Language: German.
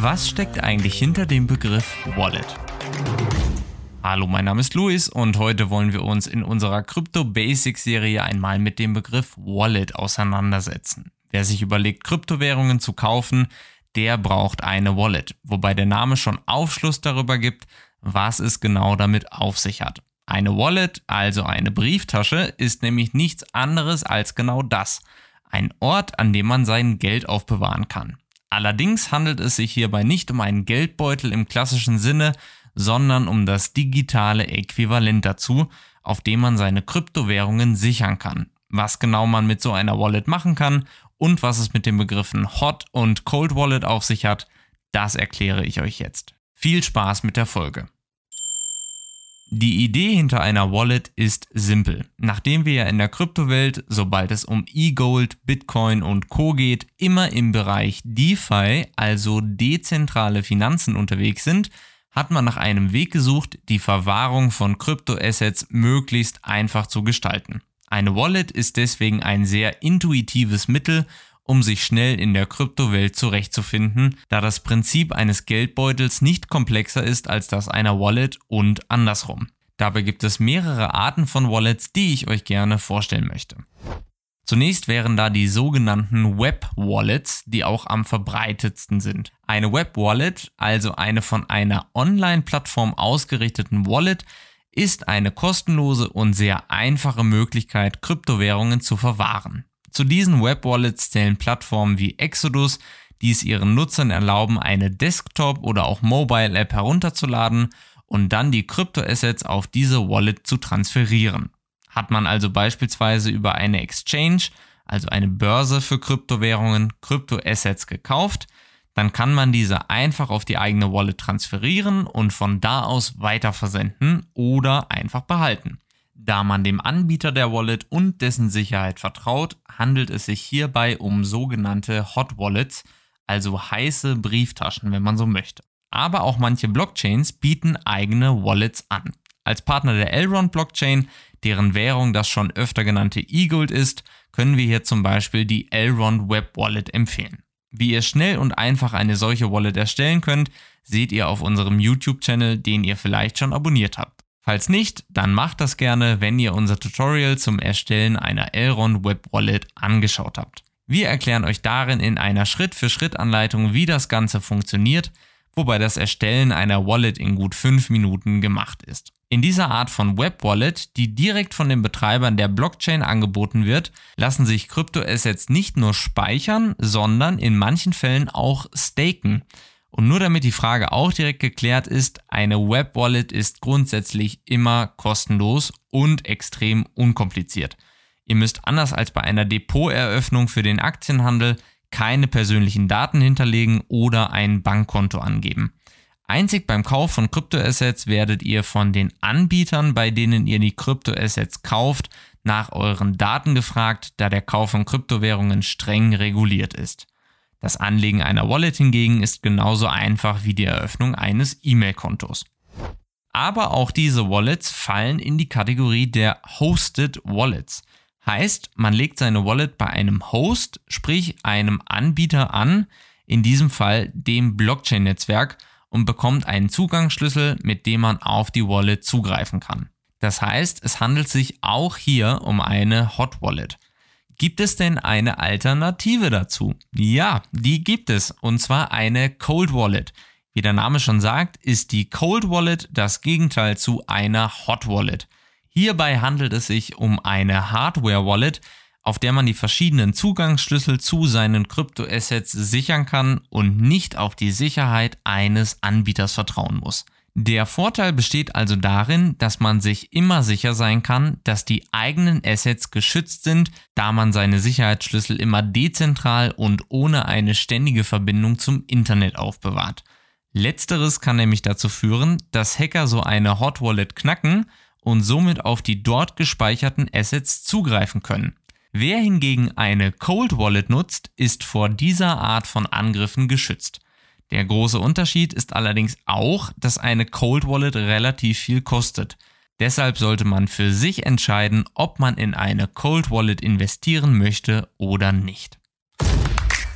Was steckt eigentlich hinter dem Begriff Wallet? Hallo, mein Name ist Luis und heute wollen wir uns in unserer Crypto Basics Serie einmal mit dem Begriff Wallet auseinandersetzen. Wer sich überlegt, Kryptowährungen zu kaufen, der braucht eine Wallet, wobei der Name schon Aufschluss darüber gibt, was es genau damit auf sich hat. Eine Wallet, also eine Brieftasche, ist nämlich nichts anderes als genau das. Ein Ort, an dem man sein Geld aufbewahren kann. Allerdings handelt es sich hierbei nicht um einen Geldbeutel im klassischen Sinne, sondern um das digitale Äquivalent dazu, auf dem man seine Kryptowährungen sichern kann. Was genau man mit so einer Wallet machen kann und was es mit den Begriffen Hot und Cold Wallet auf sich hat, das erkläre ich euch jetzt. Viel Spaß mit der Folge. Die Idee hinter einer Wallet ist simpel. Nachdem wir ja in der Kryptowelt, sobald es um E-Gold, Bitcoin und Co geht, immer im Bereich DeFi, also dezentrale Finanzen unterwegs sind, hat man nach einem Weg gesucht, die Verwahrung von Kryptoassets möglichst einfach zu gestalten. Eine Wallet ist deswegen ein sehr intuitives Mittel, um sich schnell in der Kryptowelt zurechtzufinden, da das Prinzip eines Geldbeutels nicht komplexer ist als das einer Wallet und andersrum. Dabei gibt es mehrere Arten von Wallets, die ich euch gerne vorstellen möchte. Zunächst wären da die sogenannten Web-Wallets, die auch am verbreitetsten sind. Eine Web-Wallet, also eine von einer Online-Plattform ausgerichteten Wallet, ist eine kostenlose und sehr einfache Möglichkeit, Kryptowährungen zu verwahren. Zu diesen Web-Wallets zählen Plattformen wie Exodus, die es ihren Nutzern erlauben, eine Desktop- oder auch Mobile-App herunterzuladen und dann die Kryptoassets auf diese Wallet zu transferieren. Hat man also beispielsweise über eine Exchange, also eine Börse für Kryptowährungen, Kryptoassets gekauft, dann kann man diese einfach auf die eigene Wallet transferieren und von da aus weiterversenden oder einfach behalten. Da man dem Anbieter der Wallet und dessen Sicherheit vertraut, handelt es sich hierbei um sogenannte Hot Wallets, also heiße Brieftaschen, wenn man so möchte. Aber auch manche Blockchains bieten eigene Wallets an. Als Partner der Elrond Blockchain, deren Währung das schon öfter genannte E-Gold ist, können wir hier zum Beispiel die Elrond Web Wallet empfehlen. Wie ihr schnell und einfach eine solche Wallet erstellen könnt, seht ihr auf unserem YouTube-Channel, den ihr vielleicht schon abonniert habt. Falls nicht, dann macht das gerne, wenn ihr unser Tutorial zum Erstellen einer Elrond Web Wallet angeschaut habt. Wir erklären euch darin in einer Schritt-für-Schritt-Anleitung, wie das Ganze funktioniert, wobei das Erstellen einer Wallet in gut 5 Minuten gemacht ist. In dieser Art von Web Wallet, die direkt von den Betreibern der Blockchain angeboten wird, lassen sich Kryptoassets nicht nur speichern, sondern in manchen Fällen auch staken. Und nur damit die Frage auch direkt geklärt ist, eine Web Wallet ist grundsätzlich immer kostenlos und extrem unkompliziert. Ihr müsst anders als bei einer Depoteröffnung für den Aktienhandel keine persönlichen Daten hinterlegen oder ein Bankkonto angeben. Einzig beim Kauf von Kryptoassets werdet ihr von den Anbietern, bei denen ihr die Kryptoassets kauft, nach euren Daten gefragt, da der Kauf von Kryptowährungen streng reguliert ist. Das Anlegen einer Wallet hingegen ist genauso einfach wie die Eröffnung eines E-Mail-Kontos. Aber auch diese Wallets fallen in die Kategorie der Hosted Wallets. Heißt, man legt seine Wallet bei einem Host, sprich einem Anbieter an, in diesem Fall dem Blockchain-Netzwerk, und bekommt einen Zugangsschlüssel, mit dem man auf die Wallet zugreifen kann. Das heißt, es handelt sich auch hier um eine Hot Wallet. Gibt es denn eine Alternative dazu? Ja, die gibt es, und zwar eine Cold Wallet. Wie der Name schon sagt, ist die Cold Wallet das Gegenteil zu einer Hot Wallet. Hierbei handelt es sich um eine Hardware Wallet, auf der man die verschiedenen Zugangsschlüssel zu seinen Kryptoassets sichern kann und nicht auf die Sicherheit eines Anbieters vertrauen muss. Der Vorteil besteht also darin, dass man sich immer sicher sein kann, dass die eigenen Assets geschützt sind, da man seine Sicherheitsschlüssel immer dezentral und ohne eine ständige Verbindung zum Internet aufbewahrt. Letzteres kann nämlich dazu führen, dass Hacker so eine Hot Wallet knacken und somit auf die dort gespeicherten Assets zugreifen können. Wer hingegen eine Cold Wallet nutzt, ist vor dieser Art von Angriffen geschützt. Der große Unterschied ist allerdings auch, dass eine Cold Wallet relativ viel kostet. Deshalb sollte man für sich entscheiden, ob man in eine Cold Wallet investieren möchte oder nicht.